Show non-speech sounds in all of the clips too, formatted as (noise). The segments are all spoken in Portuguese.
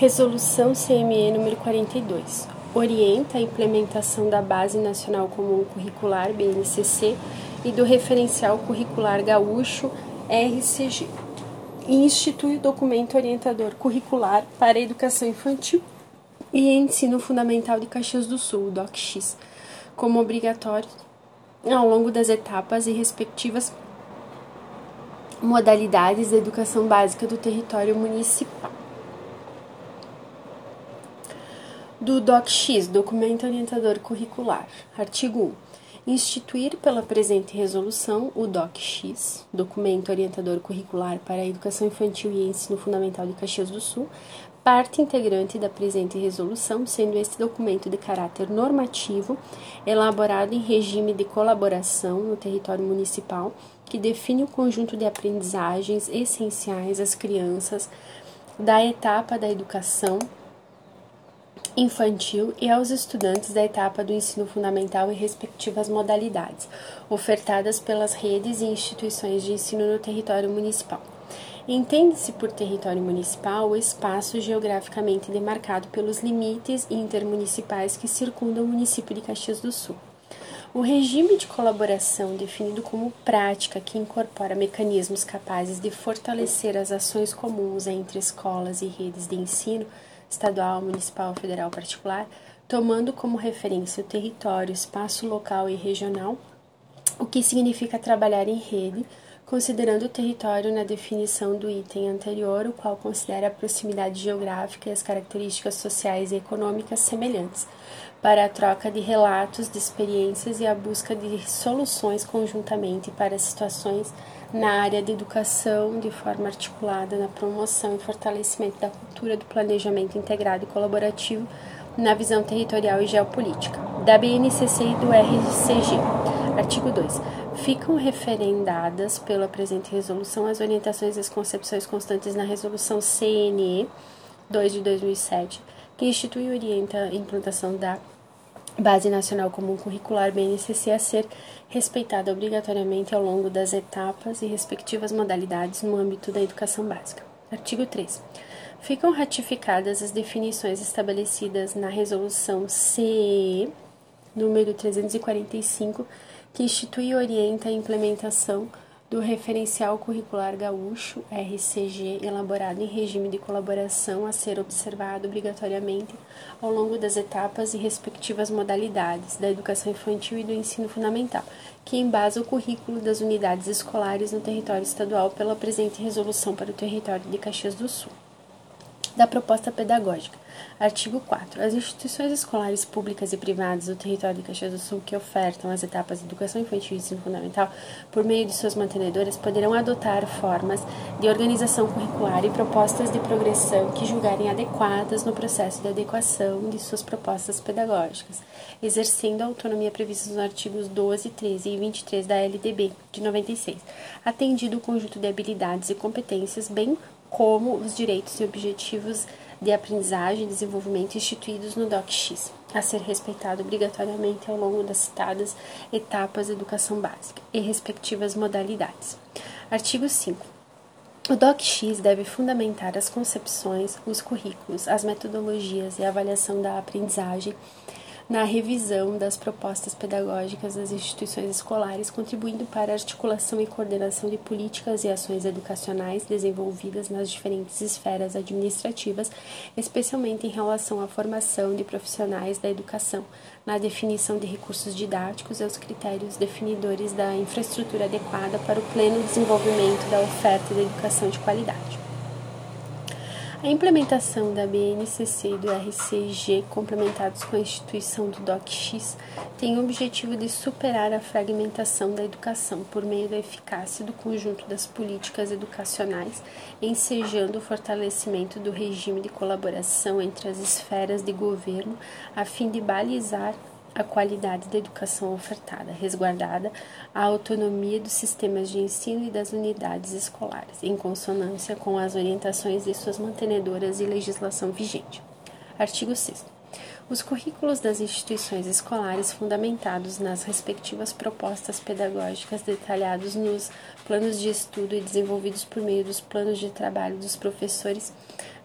Resolução CME número 42 orienta a implementação da Base Nacional Comum Curricular BNCC e do Referencial Curricular Gaúcho RCG e institui o documento orientador curricular para a educação infantil e ensino fundamental de Caxias do Sul, DOCX, como obrigatório ao longo das etapas e respectivas modalidades da educação básica do território municipal. Do DOCX, Documento Orientador Curricular. Artigo 1. Instituir pela presente resolução o DOCX, Documento Orientador Curricular para a Educação Infantil e Ensino Fundamental de Caxias do Sul, parte integrante da presente resolução, sendo este documento de caráter normativo, elaborado em regime de colaboração no território municipal, que define o conjunto de aprendizagens essenciais às crianças da etapa da educação infantil e aos estudantes da etapa do ensino fundamental e respectivas modalidades, ofertadas pelas redes e instituições de ensino no território municipal. Entende-se por território municipal o espaço geograficamente demarcado pelos limites intermunicipais que circundam o município de Caxias do Sul. O regime de colaboração, definido como prática que incorpora mecanismos capazes de fortalecer as ações comuns entre escolas e redes de ensino, estadual, municipal, federal, particular, tomando como referência o território, espaço local e regional, o que significa trabalhar em rede, considerando o território na definição do item anterior, o qual considera a proximidade geográfica e as características sociais e econômicas semelhantes, para a troca de relatos, de experiências e a busca de soluções conjuntamente para situações na área de educação de forma articulada na promoção e fortalecimento da cultura do planejamento integrado e colaborativo na visão territorial e geopolítica, da BNCC e do RCG. Artigo 2. Ficam referendadas pela presente resolução as orientações e as concepções constantes na resolução CNE 2 de 2007, que institui e orienta a implantação da Base Nacional Comum Curricular BNCC a ser respeitada obrigatoriamente ao longo das etapas e respectivas modalidades no âmbito da educação básica. Artigo 3. Ficam ratificadas as definições estabelecidas na Resolução CE número 345, que institui e orienta a implementação do Referencial Curricular Gaúcho, RCG, elaborado em regime de colaboração a ser observado obrigatoriamente ao longo das etapas e respectivas modalidades da educação infantil e do ensino fundamental, que embasa o currículo das unidades escolares no território estadual pela presente resolução para o território de Caxias do Sul da proposta pedagógica. Artigo 4. As instituições escolares públicas e privadas do território de Caxias do Sul que ofertam as etapas de educação infantil e ensino fundamental por meio de suas mantenedoras poderão adotar formas de organização curricular e propostas de progressão que julgarem adequadas no processo de adequação de suas propostas pedagógicas, exercendo a autonomia prevista nos artigos 12, 13 e 23 da LDB de 96, atendido o conjunto de habilidades e competências, bem como os direitos e objetivos de aprendizagem e desenvolvimento instituídos no DOCX, a ser respeitado obrigatoriamente ao longo das citadas etapas de educação básica e respectivas modalidades. Artigo 5. O DOCX deve fundamentar as concepções, os currículos, as metodologias e a avaliação da aprendizagem na revisão das propostas pedagógicas das instituições escolares, contribuindo para a articulação e coordenação de políticas e ações educacionais desenvolvidas nas diferentes esferas administrativas, especialmente em relação à formação de profissionais da educação, na definição de recursos didáticos e aos critérios definidores da infraestrutura adequada para o pleno desenvolvimento da oferta de educação de qualidade. A implementação da BNCC e do RCG, complementados com a instituição do DOCX, tem o objetivo de superar a fragmentação da educação por meio da eficácia do conjunto das políticas educacionais, ensejando o fortalecimento do regime de colaboração entre as esferas de governo, a fim de balizar a qualidade da educação ofertada, resguardada a autonomia dos sistemas de ensino e das unidades escolares, em consonância com as orientações de suas mantenedoras e legislação vigente. Artigo 6. Os currículos das instituições escolares, fundamentados nas respectivas propostas pedagógicas detalhados nos planos de estudo e desenvolvidos por meio dos planos de trabalho dos professores,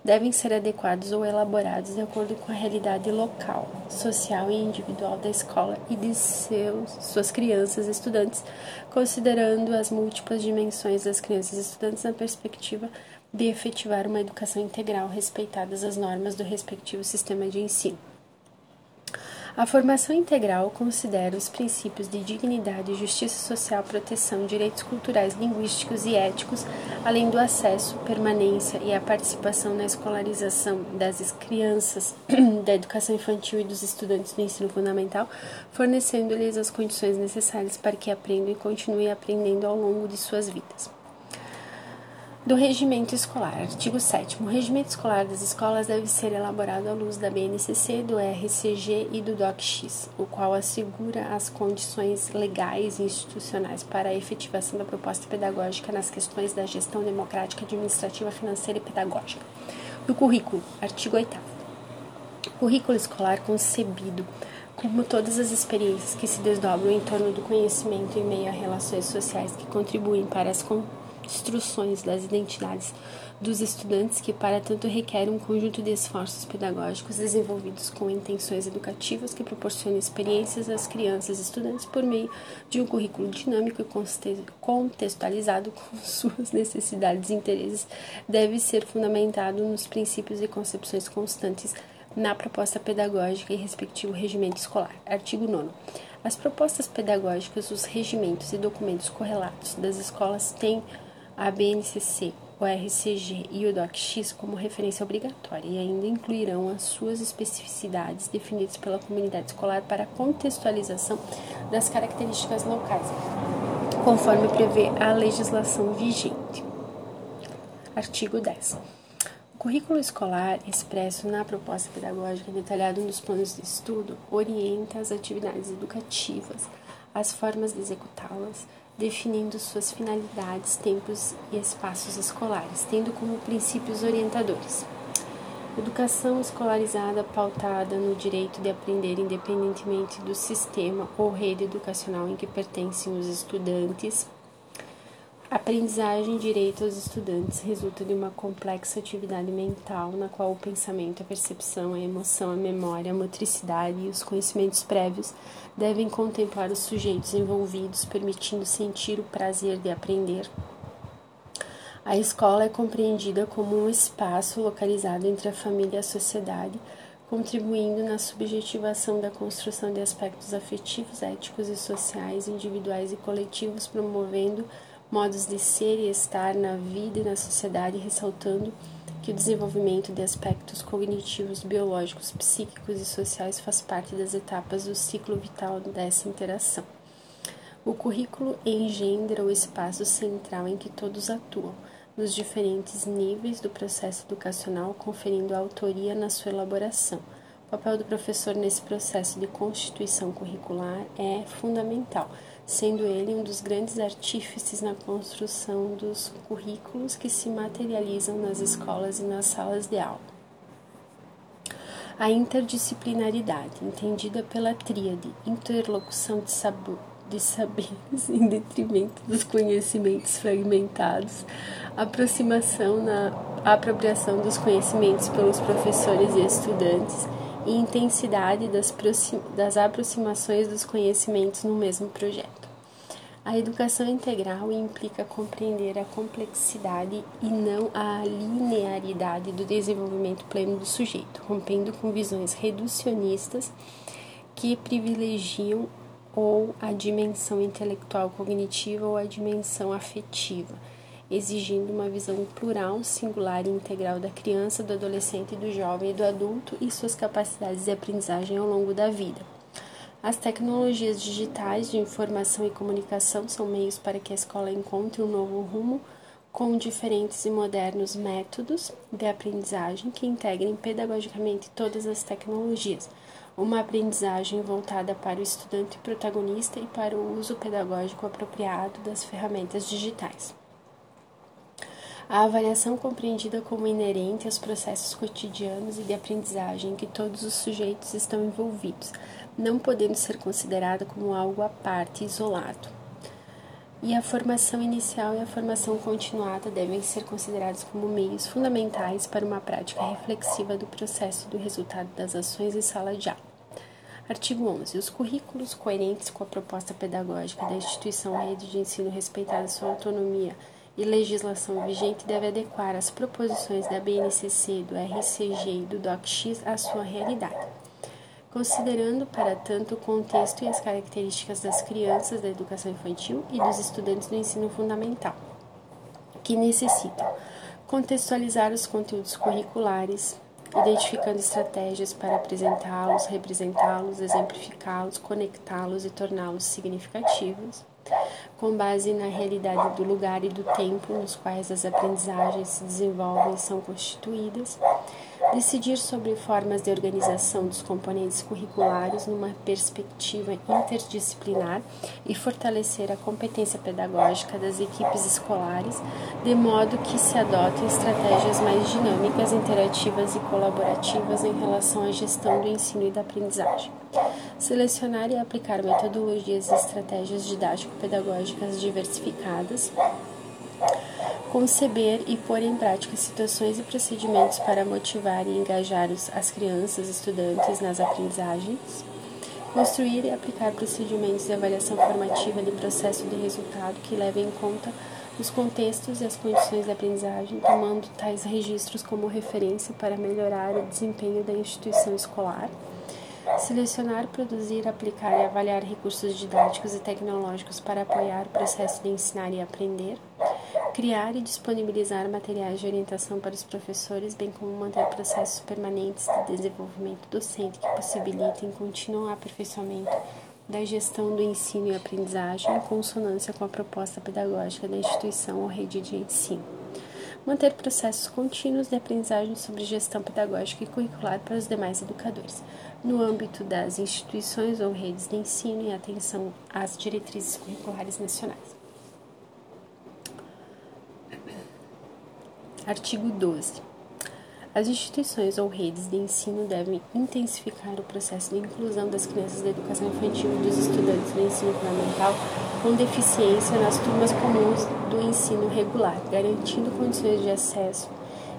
devem ser adequados ou elaborados de acordo com a realidade local, social e individual da escola e de seus, suas crianças e estudantes, considerando as múltiplas dimensões das crianças e estudantes na perspectiva de efetivar uma educação integral respeitadas as normas do respectivo sistema de ensino. A formação integral considera os princípios de dignidade, justiça social, proteção, direitos culturais, linguísticos e éticos, além do acesso, permanência e a participação na escolarização das crianças, (clears throat) da educação infantil e dos estudantes do ensino fundamental, fornecendo-lhes as condições necessárias para que aprendam e continuem aprendendo ao longo de suas vidas. Do regimento escolar. Artigo 7. O regimento escolar das escolas deve ser elaborado à luz da BNCC, do RCG e do DOCX, o qual assegura as condições legais e institucionais para a efetivação da proposta pedagógica nas questões da gestão democrática, administrativa, financeira e pedagógica. Do currículo. Artigo 8. Currículo escolar concebido como todas as experiências que se desdobram em torno do conhecimento em meio a relações sociais que contribuem para as instruções das identidades dos estudantes que para tanto requer um conjunto de esforços pedagógicos desenvolvidos com intenções educativas que proporcionem experiências às crianças e estudantes por meio de um currículo dinâmico e contextualizado com (laughs) suas necessidades e interesses deve ser fundamentado nos princípios e concepções constantes na proposta pedagógica e respectivo regimento escolar. Artigo 9 as propostas pedagógicas, os regimentos e documentos correlatos das escolas têm a BNCC, o RCG e o DOCX como referência obrigatória e ainda incluirão as suas especificidades definidas pela comunidade escolar para contextualização das características locais, conforme prevê a legislação vigente. Artigo 10. O currículo escolar expresso na proposta pedagógica detalhado nos planos de estudo orienta as atividades educativas, as formas de executá-las, definindo suas finalidades, tempos e espaços escolares, tendo como princípios orientadores. Educação escolarizada pautada no direito de aprender independentemente do sistema ou rede educacional em que pertencem os estudantes, Aprendizagem direito aos estudantes resulta de uma complexa atividade mental na qual o pensamento, a percepção, a emoção, a memória, a motricidade e os conhecimentos prévios devem contemplar os sujeitos envolvidos, permitindo sentir o prazer de aprender. A escola é compreendida como um espaço localizado entre a família e a sociedade, contribuindo na subjetivação da construção de aspectos afetivos, éticos e sociais, individuais e coletivos, promovendo modos de ser e estar na vida e na sociedade, ressaltando que o desenvolvimento de aspectos cognitivos, biológicos, psíquicos e sociais faz parte das etapas do ciclo vital dessa interação. O currículo engendra o espaço central em que todos atuam, nos diferentes níveis do processo educacional, conferindo autoria na sua elaboração. O papel do professor nesse processo de constituição curricular é fundamental sendo ele um dos grandes artífices na construção dos currículos que se materializam nas escolas e nas salas de aula. A interdisciplinaridade, entendida pela tríade interlocução de, sabo, de saberes (laughs) em detrimento dos conhecimentos fragmentados, aproximação na apropriação dos conhecimentos pelos professores e estudantes, e intensidade das, das aproximações dos conhecimentos no mesmo projeto. A educação integral implica compreender a complexidade e não a linearidade do desenvolvimento pleno do sujeito, rompendo com visões reducionistas que privilegiam ou a dimensão intelectual cognitiva ou a dimensão afetiva exigindo uma visão plural, singular e integral da criança, do adolescente, do jovem e do adulto e suas capacidades de aprendizagem ao longo da vida. As tecnologias digitais de informação e comunicação são meios para que a escola encontre um novo rumo com diferentes e modernos métodos de aprendizagem que integrem pedagogicamente todas as tecnologias, uma aprendizagem voltada para o estudante protagonista e para o uso pedagógico apropriado das ferramentas digitais. A avaliação compreendida como inerente aos processos cotidianos e de aprendizagem em que todos os sujeitos estão envolvidos, não podendo ser considerada como algo à parte, isolado. E a formação inicial e a formação continuada devem ser considerados como meios fundamentais para uma prática reflexiva do processo do resultado das ações em sala de aula. Artigo 11. Os currículos coerentes com a proposta pedagógica da instituição rede de ensino respeitada sua autonomia e legislação vigente devem adequar as proposições da BNCC, do RCG e do DOCX à sua realidade. Considerando, para tanto, o contexto e as características das crianças da educação infantil e dos estudantes do ensino fundamental, que necessitam contextualizar os conteúdos curriculares, identificando estratégias para apresentá-los, representá-los, exemplificá-los, conectá-los e torná-los significativos, com base na realidade do lugar e do tempo nos quais as aprendizagens se desenvolvem e são constituídas, decidir sobre formas de organização dos componentes curriculares numa perspectiva interdisciplinar e fortalecer a competência pedagógica das equipes escolares, de modo que se adotem estratégias mais dinâmicas, interativas e colaborativas em relação à gestão do ensino e da aprendizagem. Selecionar e aplicar metodologias e estratégias didático-pedagógicas diversificadas conceber e pôr em prática situações e procedimentos para motivar e engajar as crianças, estudantes nas aprendizagens, construir e aplicar procedimentos de avaliação formativa de processo de resultado que levem em conta os contextos e as condições de aprendizagem, tomando tais registros como referência para melhorar o desempenho da instituição escolar. Selecionar, produzir, aplicar e avaliar recursos didáticos e tecnológicos para apoiar o processo de ensinar e aprender criar e disponibilizar materiais de orientação para os professores, bem como manter processos permanentes de desenvolvimento docente que possibilitem contínuo aperfeiçoamento da gestão do ensino e aprendizagem em consonância com a proposta pedagógica da instituição ou rede de ensino. Manter processos contínuos de aprendizagem sobre gestão pedagógica e curricular para os demais educadores, no âmbito das instituições ou redes de ensino e atenção às diretrizes curriculares nacionais. Artigo 12. As instituições ou redes de ensino devem intensificar o processo de inclusão das crianças da educação infantil e dos estudantes do ensino fundamental com deficiência nas turmas comuns do ensino regular, garantindo condições de acesso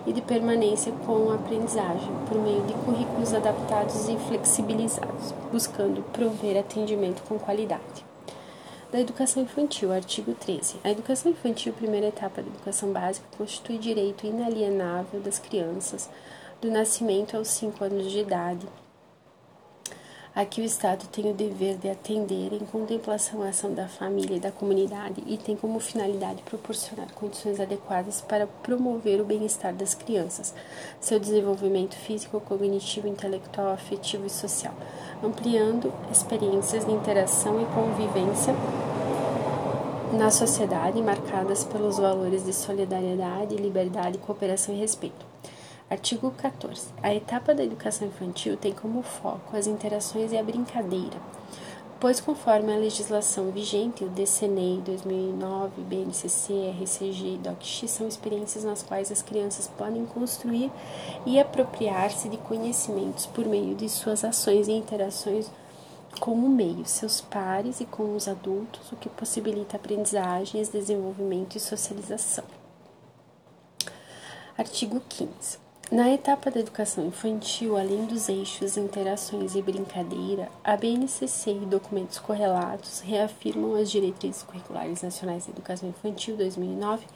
e de permanência com a aprendizagem, por meio de currículos adaptados e flexibilizados, buscando prover atendimento com qualidade da educação infantil, artigo 13. A educação infantil, primeira etapa da educação básica, constitui direito inalienável das crianças do nascimento aos 5 anos de idade, a que o Estado tem o dever de atender em contemplação à ação da família e da comunidade e tem como finalidade proporcionar condições adequadas para promover o bem-estar das crianças, seu desenvolvimento físico, cognitivo, intelectual, afetivo e social, ampliando experiências de interação e convivência na sociedade marcadas pelos valores de solidariedade, liberdade, cooperação e respeito. Artigo 14. A etapa da educação infantil tem como foco as interações e a brincadeira, pois, conforme a legislação vigente, o DCNEI 2009, BNCC, RCG e DOCX são experiências nas quais as crianças podem construir e apropriar-se de conhecimentos por meio de suas ações e interações com o meio, seus pares e com os adultos, o que possibilita aprendizagens, desenvolvimento e socialização. Artigo 15. Na etapa da educação infantil, além dos eixos interações e brincadeira, a BNCC e documentos correlatos reafirmam as diretrizes curriculares nacionais de educação infantil 2009,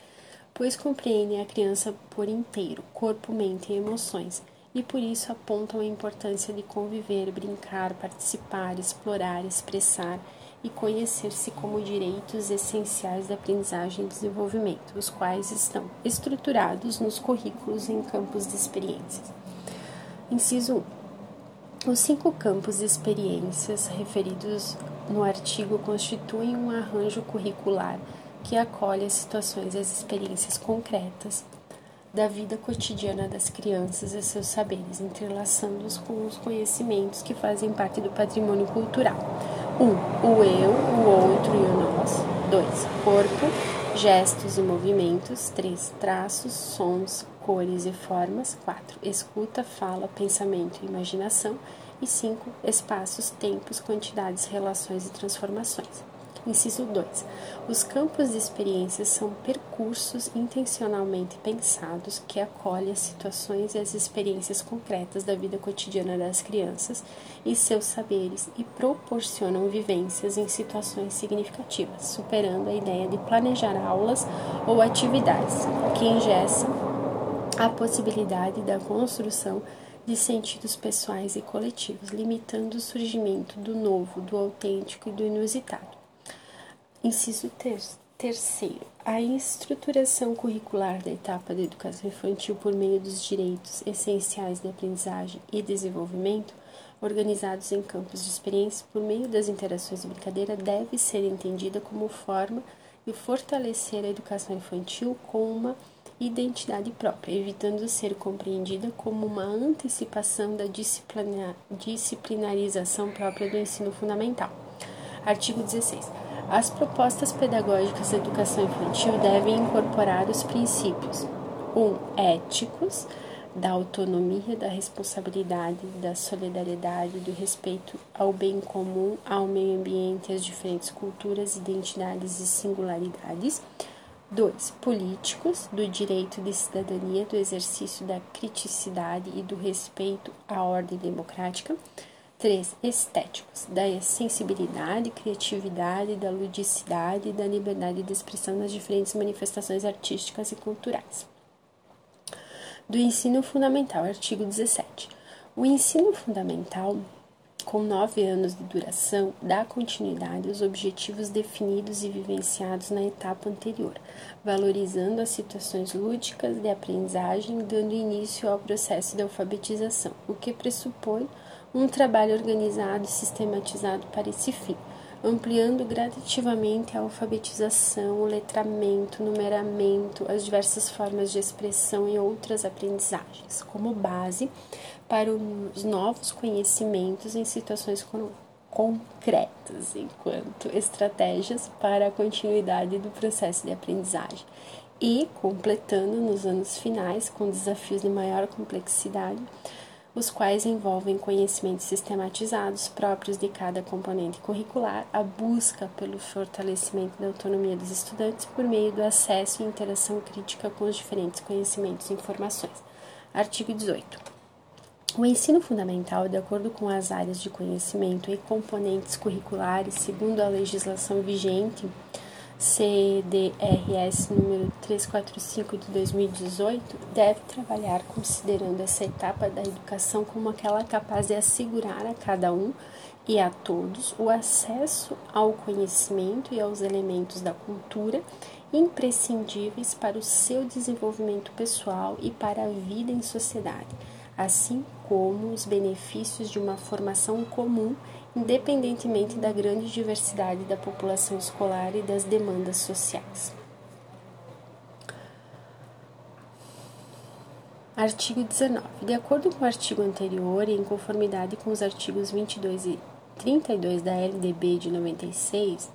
pois compreendem a criança por inteiro, corpo, mente e emoções, e por isso apontam a importância de conviver, brincar, participar, explorar, expressar e conhecer-se como direitos essenciais da aprendizagem e desenvolvimento, os quais estão estruturados nos currículos em campos de experiências. Inciso 1. Os cinco campos de experiências referidos no artigo constituem um arranjo curricular que acolhe as situações e as experiências concretas da vida cotidiana das crianças e seus saberes, entrelaçando-os com os conhecimentos que fazem parte do patrimônio cultural. 1. Um, o eu, o outro e o nós. 2. Corpo, gestos e movimentos. 3. Traços, sons, cores e formas. 4. Escuta, fala, pensamento e imaginação. E 5. Espaços, tempos, quantidades, relações e transformações. Inciso 2. Os campos de experiências são percursos intencionalmente pensados que acolhem as situações e as experiências concretas da vida cotidiana das crianças e seus saberes e proporcionam vivências em situações significativas, superando a ideia de planejar aulas ou atividades que engessam a possibilidade da construção de sentidos pessoais e coletivos, limitando o surgimento do novo, do autêntico e do inusitado. Inciso ter terceiro, a estruturação curricular da etapa da educação infantil por meio dos direitos essenciais de aprendizagem e desenvolvimento, organizados em campos de experiência por meio das interações de brincadeira, deve ser entendida como forma de fortalecer a educação infantil com uma identidade própria, evitando ser compreendida como uma antecipação da disciplina, disciplinarização própria do ensino fundamental. Artigo 16. As propostas pedagógicas da educação infantil devem incorporar os princípios 1. Um, éticos, da autonomia, da responsabilidade, da solidariedade, do respeito ao bem comum, ao meio ambiente, às diferentes culturas, identidades e singularidades. 2. Políticos, do direito de cidadania, do exercício da criticidade e do respeito à ordem democrática. 3. Estéticos, da sensibilidade, criatividade, da ludicidade e da liberdade de expressão nas diferentes manifestações artísticas e culturais. Do ensino fundamental, artigo 17. O ensino fundamental, com nove anos de duração, dá continuidade aos objetivos definidos e vivenciados na etapa anterior, valorizando as situações lúdicas de aprendizagem, dando início ao processo de alfabetização, o que pressupõe um trabalho organizado e sistematizado para esse fim, ampliando gradativamente a alfabetização, o letramento, o numeramento, as diversas formas de expressão e outras aprendizagens, como base para os novos conhecimentos em situações concretas, enquanto estratégias para a continuidade do processo de aprendizagem. E completando nos anos finais, com desafios de maior complexidade, os quais envolvem conhecimentos sistematizados próprios de cada componente curricular, a busca pelo fortalecimento da autonomia dos estudantes por meio do acesso e interação crítica com os diferentes conhecimentos e informações. Artigo 18. O ensino fundamental, de acordo com as áreas de conhecimento e componentes curriculares, segundo a legislação vigente, CDRS número 345 de 2018 deve trabalhar considerando essa etapa da educação como aquela capaz de assegurar a cada um e a todos o acesso ao conhecimento e aos elementos da cultura imprescindíveis para o seu desenvolvimento pessoal e para a vida em sociedade, assim como os benefícios de uma formação comum independentemente da grande diversidade da população escolar e das demandas sociais. Artigo 19. De acordo com o artigo anterior e em conformidade com os artigos 22 e 32 da LDB de 96,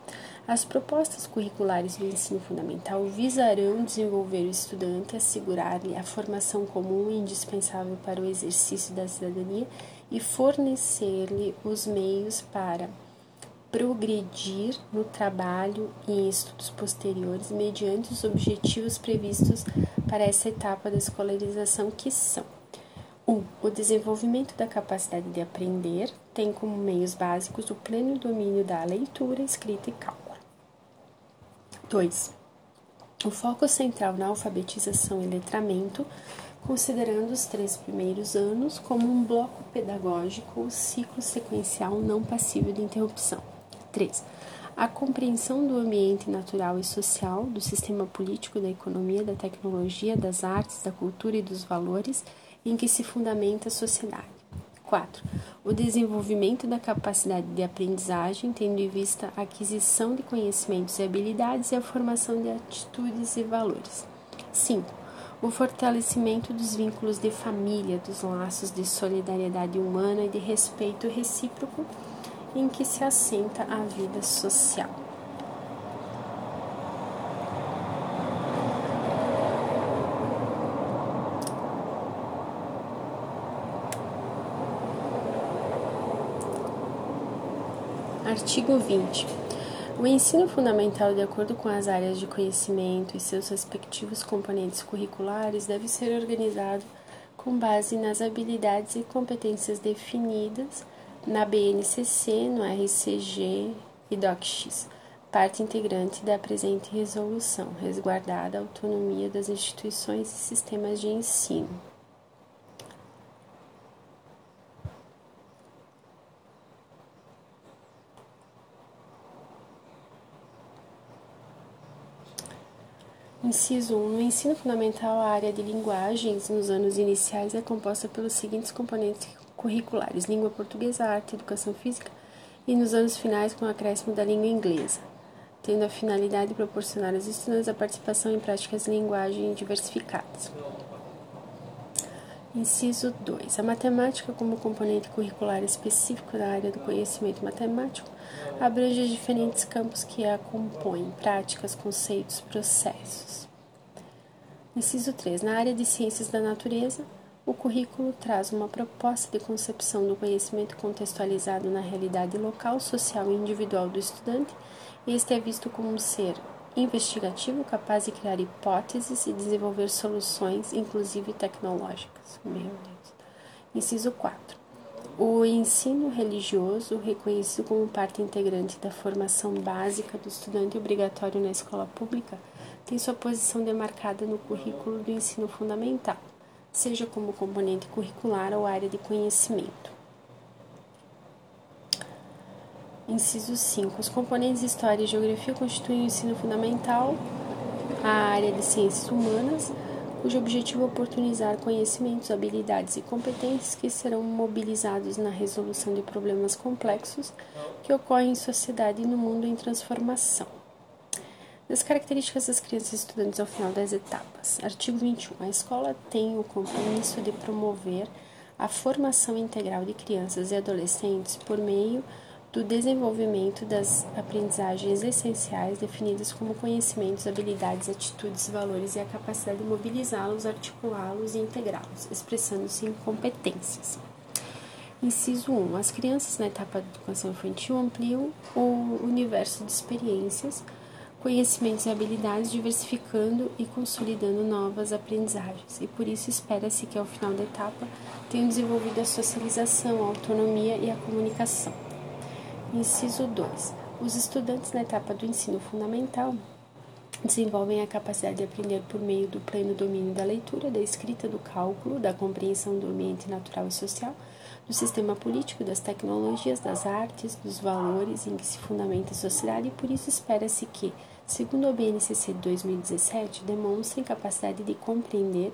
as propostas curriculares do ensino fundamental visarão desenvolver o estudante, assegurar-lhe a formação comum e indispensável para o exercício da cidadania e fornecer-lhe os meios para progredir no trabalho e em estudos posteriores mediante os objetivos previstos para essa etapa da escolarização que são 1. Um, o desenvolvimento da capacidade de aprender tem como meios básicos o pleno domínio da leitura, escrita e cálculo. 2. O foco central na alfabetização e letramento considerando os três primeiros anos como um bloco pedagógico ou ciclo sequencial não passível de interrupção. 3. A compreensão do ambiente natural e social, do sistema político, da economia, da tecnologia, das artes, da cultura e dos valores em que se fundamenta a sociedade. 4. O desenvolvimento da capacidade de aprendizagem, tendo em vista a aquisição de conhecimentos e habilidades e a formação de atitudes e valores. 5 o fortalecimento dos vínculos de família, dos laços de solidariedade humana e de respeito recíproco em que se assenta a vida social. Artigo 20 o ensino fundamental, de acordo com as áreas de conhecimento e seus respectivos componentes curriculares, deve ser organizado com base nas habilidades e competências definidas na BNCC, no RCG e DOCX, parte integrante da presente resolução, resguardada a autonomia das instituições e sistemas de ensino. Inciso 1. No ensino fundamental, a área de linguagens nos anos iniciais é composta pelos seguintes componentes curriculares: língua portuguesa, arte, educação física, e nos anos finais, com o acréscimo da língua inglesa, tendo a finalidade de proporcionar aos estudantes a participação em práticas de linguagem diversificadas. Inciso 2. A matemática, como componente curricular específico da área do conhecimento matemático, abrange diferentes campos que a compõem: práticas, conceitos, processos. Inciso 3. Na área de ciências da natureza, o currículo traz uma proposta de concepção do conhecimento contextualizado na realidade local, social e individual do estudante, e este é visto como ser investigativo capaz de criar hipóteses e desenvolver soluções, inclusive tecnológicas. Meu Deus. Inciso 4. O ensino religioso, reconhecido como parte integrante da formação básica do estudante obrigatório na escola pública, tem sua posição demarcada no currículo do ensino fundamental, seja como componente curricular ou área de conhecimento. Inciso 5. Os componentes História e Geografia constituem o ensino fundamental, a área de ciências humanas, cujo objetivo é oportunizar conhecimentos, habilidades e competências que serão mobilizados na resolução de problemas complexos que ocorrem em sociedade e no mundo em transformação. Das características das crianças e estudantes ao final das etapas. Artigo 21. A escola tem o compromisso de promover a formação integral de crianças e adolescentes por meio do desenvolvimento das aprendizagens essenciais definidas como conhecimentos, habilidades, atitudes, valores e a capacidade de mobilizá-los, articulá-los e integrá-los, expressando-se em competências. Inciso 1. As crianças na etapa de educação infantil ampliam o universo de experiências, conhecimentos e habilidades, diversificando e consolidando novas aprendizagens, e por isso espera-se que ao final da etapa tenham desenvolvido a socialização, a autonomia e a comunicação. Inciso 2. Os estudantes na etapa do ensino fundamental desenvolvem a capacidade de aprender por meio do pleno domínio da leitura, da escrita, do cálculo, da compreensão do ambiente natural e social, do sistema político, das tecnologias, das artes, dos valores em que se fundamenta a sociedade e por isso espera-se que, segundo o BNCC de 2017, demonstrem capacidade de compreender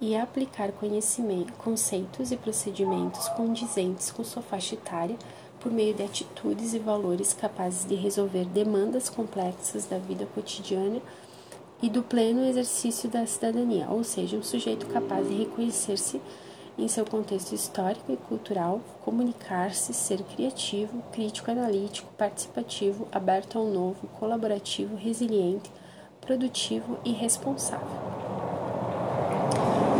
e aplicar conhecimento, conceitos e procedimentos condizentes com sua faixa etária por meio de atitudes e valores capazes de resolver demandas complexas da vida cotidiana e do pleno exercício da cidadania, ou seja, um sujeito capaz de reconhecer-se em seu contexto histórico e cultural, comunicar-se, ser criativo, crítico analítico, participativo, aberto ao novo, colaborativo, resiliente, produtivo e responsável.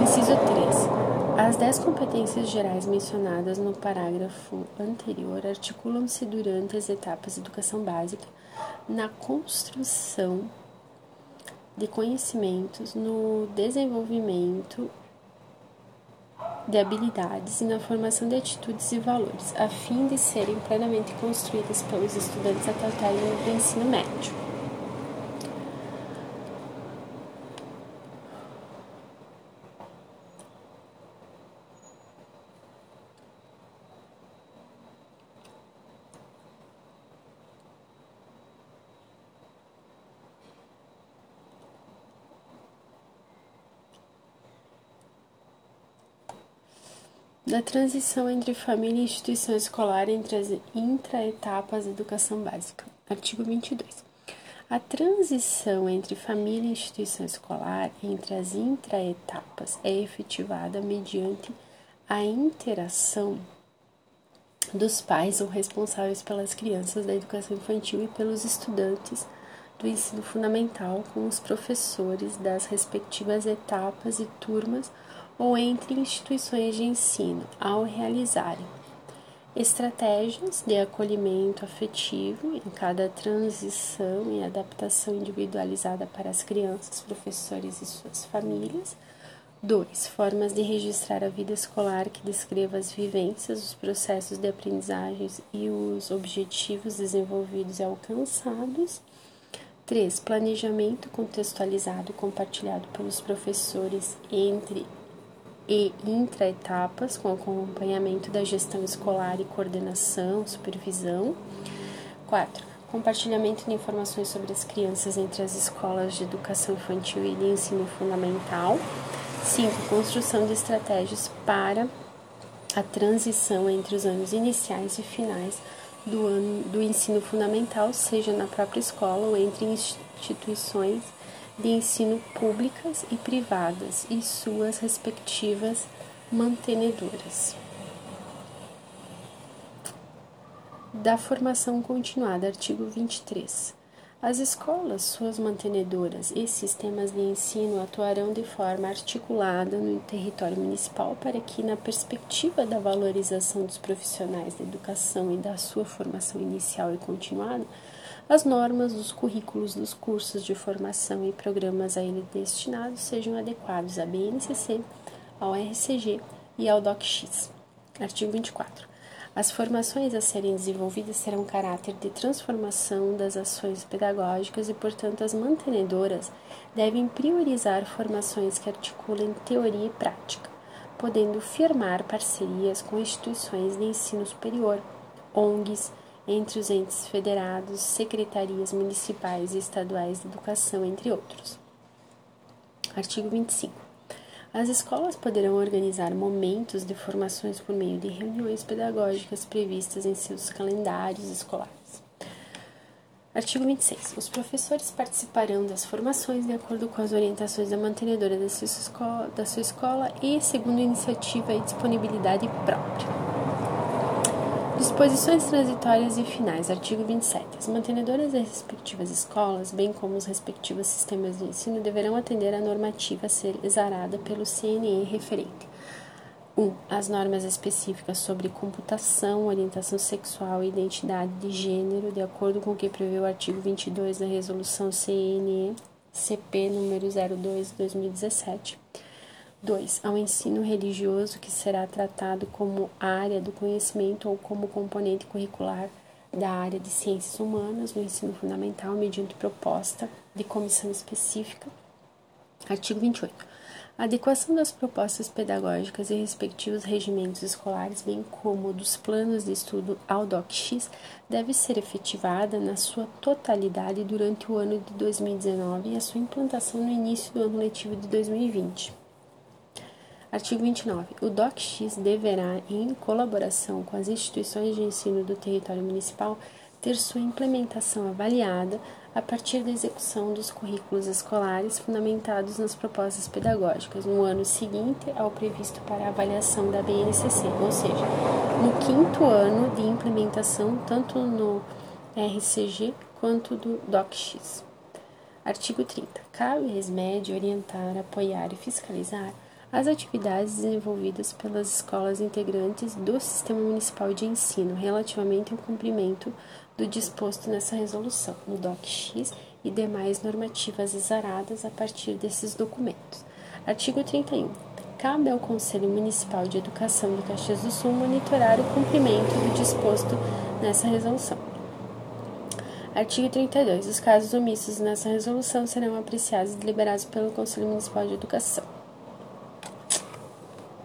Inciso 3. As dez competências gerais mencionadas no parágrafo anterior articulam-se durante as etapas de educação básica na construção de conhecimentos, no desenvolvimento de habilidades e na formação de atitudes e valores, a fim de serem plenamente construídas pelos estudantes até o término do ensino médio. Da transição entre família e instituição escolar entre as intraetapas da educação básica. Artigo 22. A transição entre família e instituição escolar entre as intraetapas é efetivada mediante a interação dos pais ou responsáveis pelas crianças da educação infantil e pelos estudantes do ensino fundamental com os professores das respectivas etapas e turmas ou entre instituições de ensino ao realizarem Estratégias de acolhimento afetivo em cada transição e adaptação individualizada para as crianças, professores e suas famílias. 2. Formas de registrar a vida escolar que descreva as vivências, os processos de aprendizagens e os objetivos desenvolvidos e alcançados. 3. Planejamento contextualizado compartilhado pelos professores entre e intra-etapas, com acompanhamento da gestão escolar e coordenação, supervisão. 4. Compartilhamento de informações sobre as crianças entre as escolas de educação infantil e de ensino fundamental. 5. Construção de estratégias para a transição entre os anos iniciais e finais do ano do ensino fundamental, seja na própria escola ou entre instituições de ensino públicas e privadas e suas respectivas mantenedoras. Da formação continuada, artigo 23. As escolas, suas mantenedoras e sistemas de ensino atuarão de forma articulada no território municipal para que, na perspectiva da valorização dos profissionais da educação e da sua formação inicial e continuada, as normas dos currículos dos cursos de formação e programas a ele destinados sejam adequados à BNCC, ao RCG e ao DOCX. Artigo 24. As formações a serem desenvolvidas terão caráter de transformação das ações pedagógicas e, portanto, as mantenedoras devem priorizar formações que articulem teoria e prática, podendo firmar parcerias com instituições de ensino superior, ONGs, entre os entes federados, secretarias municipais e estaduais de educação, entre outros. Artigo 25. As escolas poderão organizar momentos de formações por meio de reuniões pedagógicas previstas em seus calendários escolares. Artigo 26. Os professores participarão das formações de acordo com as orientações da mantenedora da sua escola, da sua escola e segundo iniciativa e disponibilidade própria. Disposições transitórias e finais. Artigo 27. As mantenedoras das respectivas escolas, bem como os respectivos sistemas de ensino, deverão atender à normativa a ser exarada pelo CNE referente. 1. Um, as normas específicas sobre computação, orientação sexual e identidade de gênero, de acordo com o que prevê o artigo 22 da Resolução CNE CP número 02/2017. 2. Ao ensino religioso, que será tratado como área do conhecimento ou como componente curricular da área de ciências humanas no ensino fundamental, mediante proposta de comissão específica. Artigo 28. A adequação das propostas pedagógicas e respectivos regimentos escolares, bem como dos planos de estudo ao DOC-X, deve ser efetivada na sua totalidade durante o ano de 2019 e a sua implantação no início do ano letivo de 2020. Artigo 29. O DOC-X deverá, em colaboração com as instituições de ensino do território municipal, ter sua implementação avaliada a partir da execução dos currículos escolares fundamentados nas propostas pedagógicas no ano seguinte ao previsto para a avaliação da BNCC, ou seja, no quinto ano de implementação tanto no RCG quanto do DOC-X. Artigo 30. Cabe à ESMED orientar, apoiar e fiscalizar as atividades desenvolvidas pelas escolas integrantes do Sistema Municipal de Ensino relativamente ao cumprimento do disposto nessa resolução, no DOC-X e demais normativas exaradas a partir desses documentos. Artigo 31. Cabe ao Conselho Municipal de Educação de Caxias do Sul monitorar o cumprimento do disposto nessa resolução. Artigo 32. Os casos omissos nessa resolução serão apreciados e deliberados pelo Conselho Municipal de Educação.